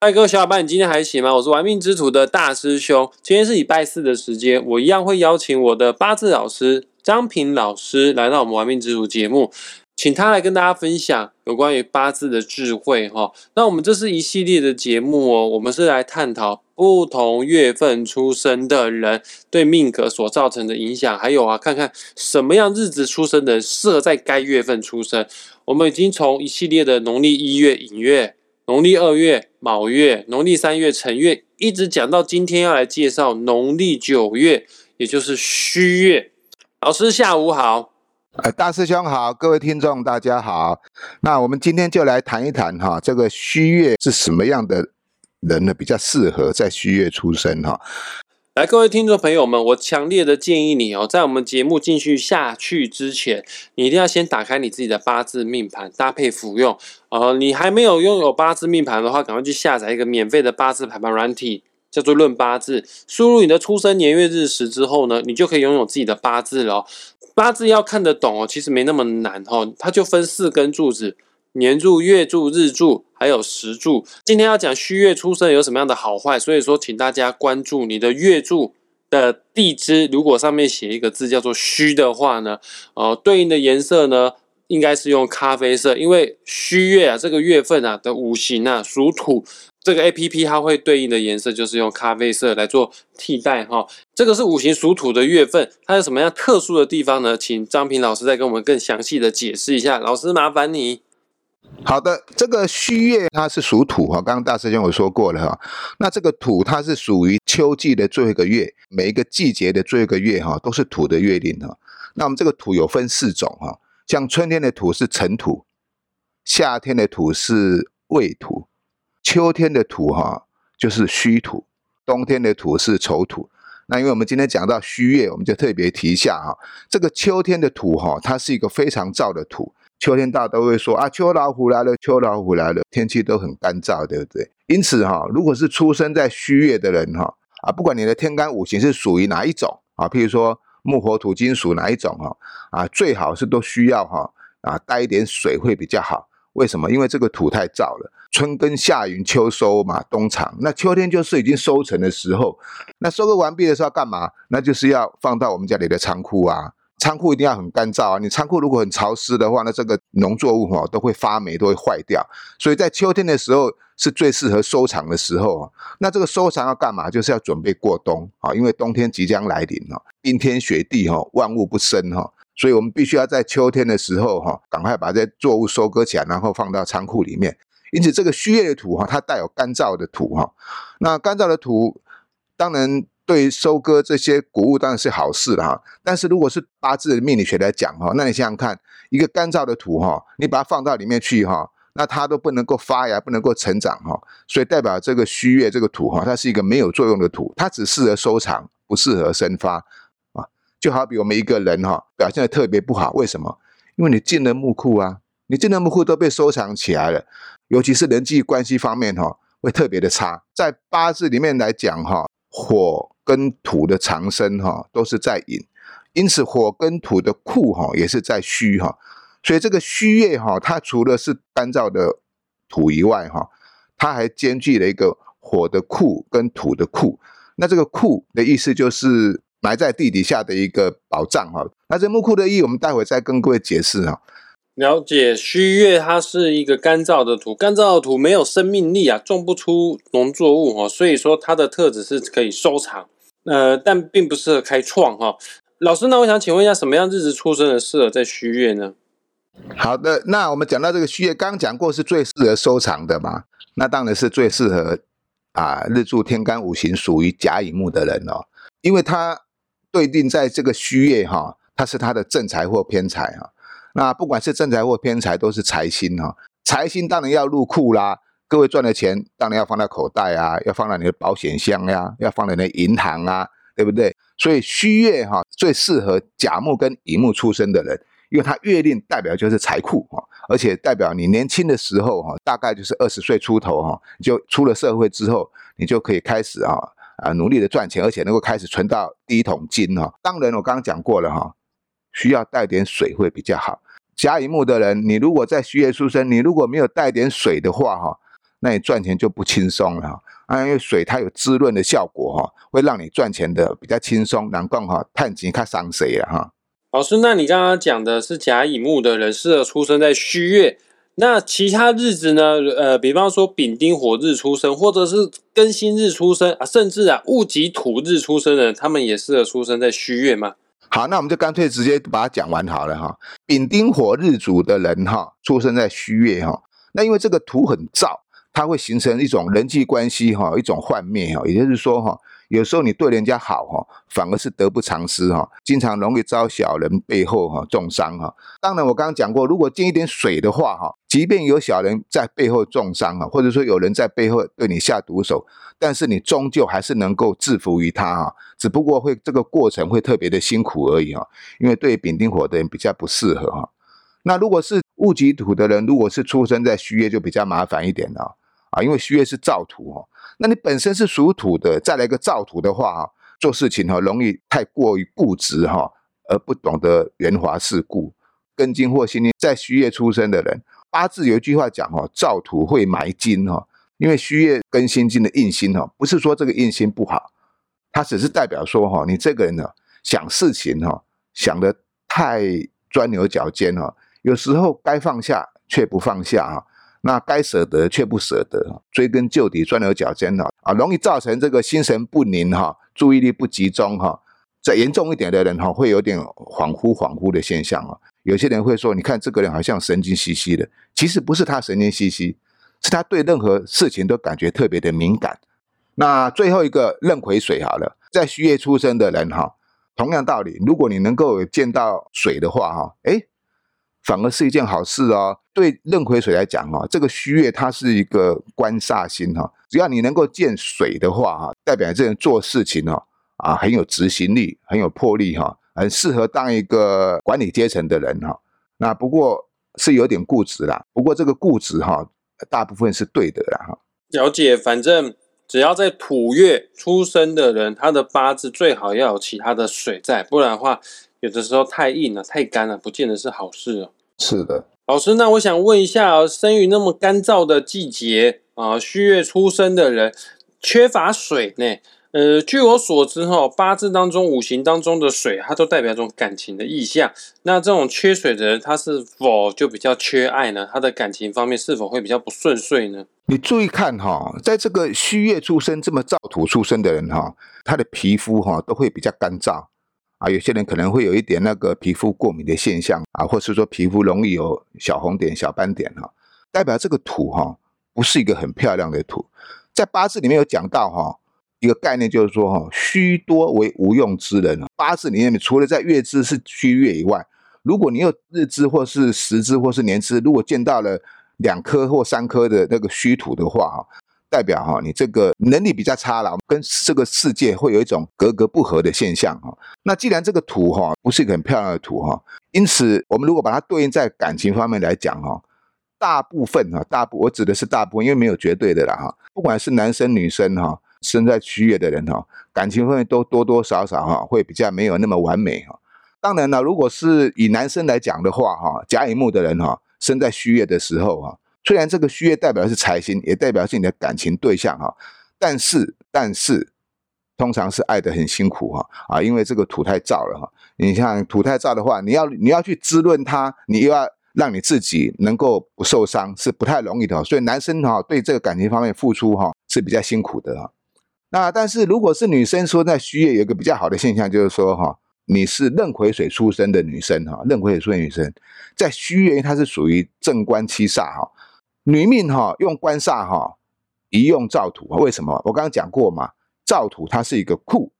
嗨，各位小伙伴，你今天还行吗？我是玩命之徒的大师兄。今天是礼拜四的时间，我一样会邀请我的八字老师张平老师来到我们玩命之徒节目，请他来跟大家分享有关于八字的智慧哈。那我们这是一系列的节目哦，我们是来探讨不同月份出生的人对命格所造成的影响，还有啊，看看什么样日子出生的人适合在该月份出生。我们已经从一系列的农历一月寅月。农历二月卯月，农历三月辰月，一直讲到今天要来介绍农历九月，也就是戌月。老师下午好，呃，大师兄好，各位听众大家好。那我们今天就来谈一谈哈，这个戌月是什么样的人呢？比较适合在戌月出生哈。来，各位听众朋友们，我强烈的建议你哦，在我们节目继续下去之前，你一定要先打开你自己的八字命盘，搭配服用。呃，你还没有拥有八字命盘的话，赶快去下载一个免费的八字排盘软体，叫做《论八字》。输入你的出生年月日时之后呢，你就可以拥有自己的八字了。八字要看得懂哦，其实没那么难哦，它就分四根柱子。年柱、月柱、日柱，还有时柱。今天要讲戌月出生有什么样的好坏，所以说，请大家关注你的月柱的地支。如果上面写一个字叫做“戌”的话呢，呃，对应的颜色呢，应该是用咖啡色，因为戌月啊，这个月份啊的五行啊属土，这个 A P P 它会对应的颜色就是用咖啡色来做替代哈。这个是五行属土的月份，它有什么样特殊的地方呢？请张平老师再跟我们更详细的解释一下。老师，麻烦你。好的，这个戌月它是属土哈，刚刚大师兄有说过了哈。那这个土它是属于秋季的最后一个月，每一个季节的最后一个月哈，都是土的月令哈。那我们这个土有分四种哈，像春天的土是辰土，夏天的土是未土，秋天的土哈就是戌土，冬天的土是丑土。那因为我们今天讲到戌月，我们就特别提一下哈，这个秋天的土哈，它是一个非常燥的土。秋天到都会说啊，秋老虎来了，秋老虎来了，天气都很干燥，对不对？因此哈，如果是出生在戌月的人哈，啊，不管你的天干五行是属于哪一种啊，譬如说木火土金属哪一种哈，啊，最好是都需要哈啊带一点水会比较好。为什么？因为这个土太燥了。春耕夏耘秋收嘛，冬藏。那秋天就是已经收成的时候，那收割完毕的时候干嘛？那就是要放到我们家里的仓库啊。仓库一定要很干燥啊！你仓库如果很潮湿的话，那这个农作物哈都会发霉，都会坏掉。所以在秋天的时候是最适合收藏的时候啊。那这个收藏要干嘛？就是要准备过冬啊，因为冬天即将来临哈，冰天雪地哈，万物不生哈，所以我们必须要在秋天的时候哈，赶快把这作物收割起来，然后放到仓库里面。因此，这个虚叶的土哈，它带有干燥的土哈。那干燥的土，当然。对收割这些谷物当然是好事了哈，但是如果是八字的命理学来讲哈，那你想想看，一个干燥的土哈，你把它放到里面去哈，那它都不能够发芽，不能够成长哈，所以代表这个虚月这个土哈，它是一个没有作用的土，它只适合收藏，不适合生发啊。就好比我们一个人哈，表现的特别不好，为什么？因为你进了木库啊，你进了木库都被收藏起来了，尤其是人际关系方面哈，会特别的差。在八字里面来讲哈，火。跟土的长生哈都是在寅，因此火跟土的库哈也是在戌哈，所以这个戌月哈，它除了是干燥的土以外哈，它还兼具了一个火的库跟土的库。那这个库的意思就是埋在地底下的一个宝藏哈。那这木库的意义，我们待会再跟各位解释哈。了解虚月，它是一个干燥的土，干燥的土没有生命力啊，种不出农作物哈，所以说它的特质是可以收藏。呃，但并不适合开创哈。老师，那我想请问一下，什么样日子出生的适合在虚月呢？好的，那我们讲到这个虚月，刚讲过是最适合收藏的嘛？那当然是最适合啊，日柱天干五行属于甲乙木的人哦，因为他对定在这个虚月哈，他是他的正财或偏财哈。那不管是正财或偏财，都是财星哈。财星当然要入库啦。各位赚的钱当然要放在口袋啊，要放在你的保险箱呀，要放在你的银行啊，对不对？所以虚月哈最适合甲木跟乙木出生的人，因为它月令代表就是财库哈，而且代表你年轻的时候哈，大概就是二十岁出头哈，就出了社会之后，你就可以开始啊啊努力的赚钱，而且能够开始存到第一桶金哈。当然我刚刚讲过了哈，需要带点水会比较好。甲乙木的人，你如果在虚月出生，你如果没有带点水的话哈。那你赚钱就不轻松了哈。啊，因为水它有滋润的效果哈，会让你赚钱的比较轻松，难怪哈，探钱看伤谁了哈。老师，那你刚刚讲的是甲乙木的人适合出生在戌月，那其他日子呢？呃，比方说丙丁火日出生，或者是庚辛日出生啊，甚至啊戊己土日出生的人，他们也适合出生在戌月吗？好，那我们就干脆直接把它讲完好了哈。丙丁火日主的人哈，出生在戌月哈，那因为这个土很燥。它会形成一种人际关系哈，一种幻灭哈，也就是说哈，有时候你对人家好哈，反而是得不偿失哈，经常容易遭小人背后哈重伤哈。当然我刚刚讲过，如果进一点水的话哈，即便有小人在背后重伤哈，或者说有人在背后对你下毒手，但是你终究还是能够制服于他哈，只不过会这个过程会特别的辛苦而已哈，因为对丙丁火的人比较不适合哈。那如果是戊己土的人，如果是出生在戌月，就比较麻烦一点了。啊，因为戌月是燥土哦，那你本身是属土的，再来一个燥土的话，做事情哈容易太过于固执哈，而不懂得圆滑世故。庚金或辛金在戌月出生的人，八字有一句话讲哈，燥土会埋金哈，因为戌月跟辛金的印星哈，不是说这个印星不好，它只是代表说哈，你这个人呢想事情哈想的太钻牛角尖了，有时候该放下却不放下哈。那该舍得却不舍得，追根究底、钻牛角尖哈啊，容易造成这个心神不宁哈，注意力不集中哈。再严重一点的人哈，会有点恍惚恍惚的现象啊。有些人会说，你看这个人好像神经兮兮的，其实不是他神经兮兮，是他对任何事情都感觉特别的敏感。那最后一个壬癸水好了，在戌月出生的人哈，同样道理，如果你能够见到水的话哈，哎。反而是一件好事哦。对壬癸水来讲哈，这个戌月它是一个官煞星哈。只要你能够见水的话哈，代表这人做事情哈啊很有执行力，很有魄力哈，很适合当一个管理阶层的人哈。那不过是有点固执啦。不过这个固执哈，大部分是对的啦哈。了解，反正只要在土月出生的人，他的八字最好要有其他的水在，不然的话，有的时候太硬了、太干了，不见得是好事哦。是的，老师，那我想问一下，生于那么干燥的季节啊，戌月出生的人缺乏水呢？呃，据我所知哈，八字当中五行当中的水，它都代表一种感情的意象。那这种缺水的人，他是否就比较缺爱呢？他的感情方面是否会比较不顺遂呢？你注意看哈，在这个戌月出生这么燥土出生的人哈，他的皮肤哈都会比较干燥。啊，有些人可能会有一点那个皮肤过敏的现象啊，或是说皮肤容易有小红点、小斑点哈，代表这个土哈不是一个很漂亮的土。在八字里面有讲到哈，一个概念就是说哈，虚多为无用之人。八字里面除了在月支是虚月以外，如果你有日支或是时支或是年支，如果见到了两颗或三颗的那个虚土的话哈。代表哈，你这个能力比较差了，跟这个世界会有一种格格不合的现象哈。那既然这个土哈不是一个很漂亮的土哈，因此我们如果把它对应在感情方面来讲哈，大部分哈，大部我指的是大部分，因为没有绝对的啦哈。不管是男生女生哈，生在虚月的人哈，感情方面都多多少少哈会比较没有那么完美哈。当然了，如果是以男生来讲的话哈，甲乙木的人哈，生在虚月的时候哈。虽然这个虚月代表是财星，也代表是你的感情对象哈，但是但是通常是爱的很辛苦哈啊，因为这个土太燥了哈。你像土太燥的话，你要你要去滋润它，你又要让你自己能够不受伤，是不太容易的。所以男生哈对这个感情方面付出哈是比较辛苦的哈。那但是如果是女生说在虚月有一个比较好的现象，就是说哈。你是壬癸水出生的女生哈，壬癸水出生女生在虚月，它是属于正官七煞哈。女命哈用官煞哈，一用造土为什么？我刚刚讲过嘛，造土它是一个库，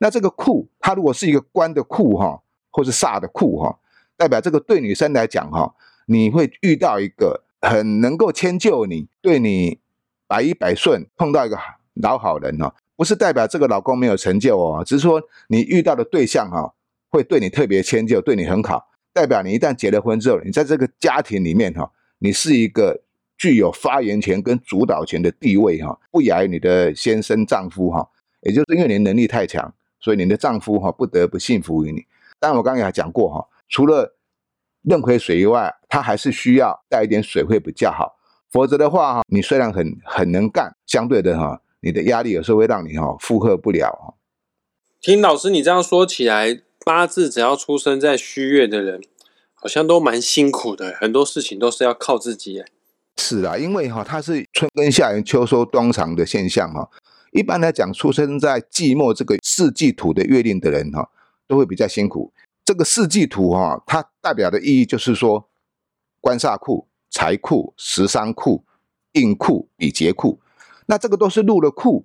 那这个库它如果是一个官的库哈，或是煞的库哈，代表这个对女生来讲哈，你会遇到一个很能够迁就你，对你百依百顺，碰到一个老好人哈。不是代表这个老公没有成就哦，只是说你遇到的对象哈，会对你特别迁就，对你很好。代表你一旦结了婚之后，你在这个家庭里面哈，你是一个具有发言权跟主导权的地位哈，不亚于你的先生丈夫哈。也就是因为你能力太强，所以你的丈夫哈不得不信服于你。但我刚刚也讲过哈，除了壬癸水以外，他还是需要带一点水会比较好。否则的话哈，你虽然很很能干，相对的哈，你的压力有时候会让你哈负荷不了。听老师你这样说起来，八字只要出生在虚月的人，好像都蛮辛苦的，很多事情都是要靠自己。是啊，因为哈它是春耕夏耘秋收冬藏的现象哈。一般来讲，出生在季末这个四季土的月令的人哈，都会比较辛苦。这个四季土哈，它代表的意义就是说，官煞库、财库、食伤库、印库、比劫库，那这个都是入了库，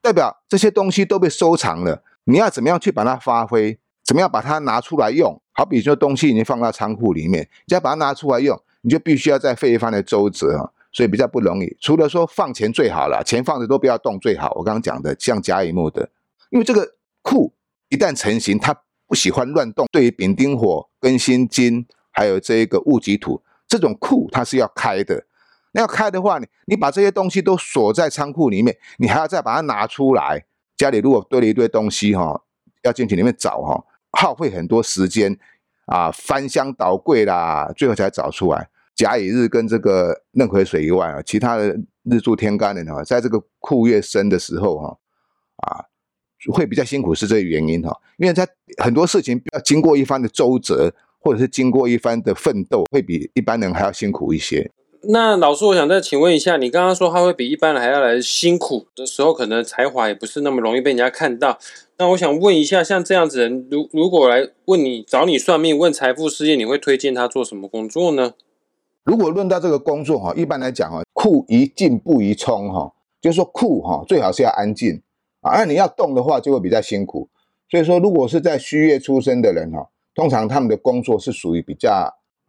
代表这些东西都被收藏了。你要怎么样去把它发挥？怎么样把它拿出来用？好比说东西已经放到仓库里面，你要把它拿出来用，你就必须要再费一番的周折啊。所以比较不容易，除了说放钱最好了，钱放着都不要动最好。我刚刚讲的像甲乙木的，因为这个库一旦成型，它不喜欢乱动。对于丙丁火、庚辛金，还有这一个戊己土这种库，它是要开的。那要开的话，你你把这些东西都锁在仓库里面，你还要再把它拿出来。家里如果堆了一堆东西哈，要进去里面找哈，耗费很多时间啊，翻箱倒柜啦，最后才找出来。甲乙日跟这个壬癸水以外啊，其他的日柱天干的哈，在这个库越深的时候哈，啊，会比较辛苦是这个原因哈，因为他很多事情要经过一番的周折，或者是经过一番的奋斗，会比一般人还要辛苦一些。那老师，我想再请问一下，你刚刚说他会比一般人还要来辛苦的时候，可能才华也不是那么容易被人家看到。那我想问一下，像这样子人，如如果来问你找你算命问财富事业，你会推荐他做什么工作呢？如果论到这个工作哈，一般来讲哈，库宜静不宜冲哈，就是说库哈最好是要安静啊，而你要动的话就会比较辛苦。所以说，如果是在虚月出生的人哈，通常他们的工作是属于比较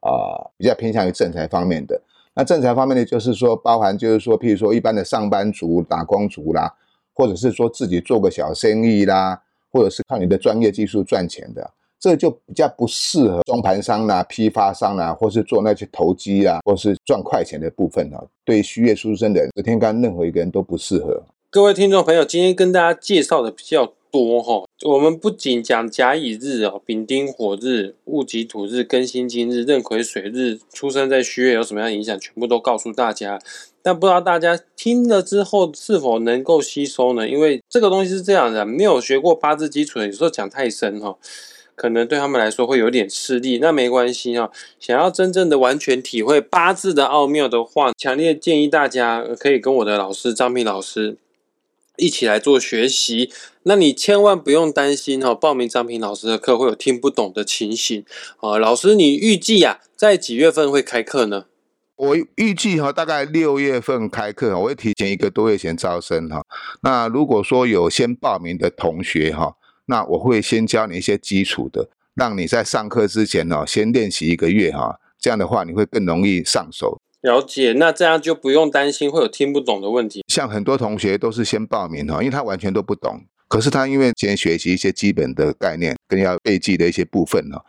啊比较偏向于正财方面的。那正财方面呢，就是说包含就是说，譬如说一般的上班族、打工族啦，或者是说自己做个小生意啦，或者是靠你的专业技术赚钱的。这就比较不适合中盘商啦、批发商啦，或是做那些投机啊，或是赚快钱的部分哈。对虚月出生的人天干，任何一个人都不适合。各位听众朋友，今天跟大家介绍的比较多哈。我们不仅讲甲乙日哦、丙丁火日、戊己土日、庚辛金日、壬癸水日，出生在虚月有什么样影响，全部都告诉大家。但不知道大家听了之后是否能够吸收呢？因为这个东西是这样的，没有学过八字基础的，有时候讲太深哈。可能对他们来说会有点吃力，那没关系啊。想要真正的完全体会八字的奥妙的话，强烈建议大家可以跟我的老师张平老师一起来做学习。那你千万不用担心哈，报名张平老师的课会有听不懂的情形啊。老师，你预计啊，在几月份会开课呢？我预计哈，大概六月份开课，我会提前一个多月前招生哈。那如果说有先报名的同学哈。那我会先教你一些基础的，让你在上课之前呢，先练习一个月哈，这样的话你会更容易上手。了解，那这样就不用担心会有听不懂的问题。像很多同学都是先报名哈，因为他完全都不懂，可是他因为先学习一些基本的概念，跟要背记的一些部分哈，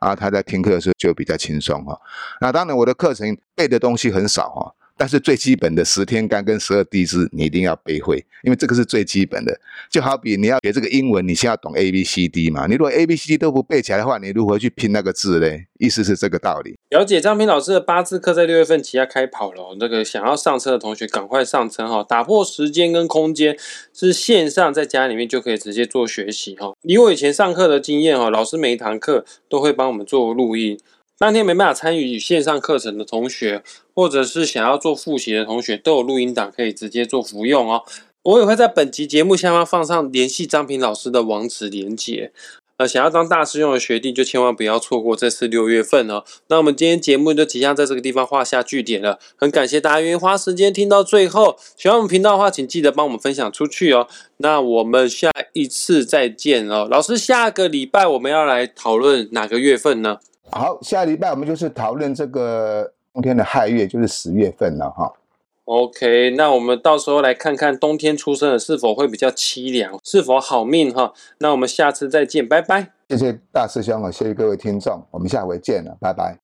啊，他在听课的时候就比较轻松哈。那当然我的课程背的东西很少哈。但是最基本的十天干跟十二地支，你一定要背会，因为这个是最基本的。就好比你要学这个英文，你先要懂 A B C D 嘛。你如果 A B C D 都不背起来的话，你如何去拼那个字嘞？意思是这个道理。了解张平老师的八字课在六月份即要开跑了，那个想要上车的同学赶快上车哈！打破时间跟空间，是线上在家里面就可以直接做学习哈。以我以前上课的经验哈，老师每一堂课都会帮我们做录音。当天没办法参与线上课程的同学，或者是想要做复习的同学，都有录音档可以直接做服用哦。我也会在本集节目下方放上联系张平老师的网址连接。呃，想要当大师用的学弟，就千万不要错过这次六月份哦。那我们今天节目就即将在这个地方画下句点了。很感谢大家愿意花时间听到最后。喜欢我们频道的话，请记得帮我们分享出去哦。那我们下一次再见哦。老师，下个礼拜我们要来讨论哪个月份呢？好，下礼拜我们就是讨论这个天的亥月，就是十月份了哈。OK，那我们到时候来看看冬天出生的是否会比较凄凉，是否好命哈。那我们下次再见，拜拜。谢谢大师兄啊，谢谢各位听众，我们下回见了，拜拜。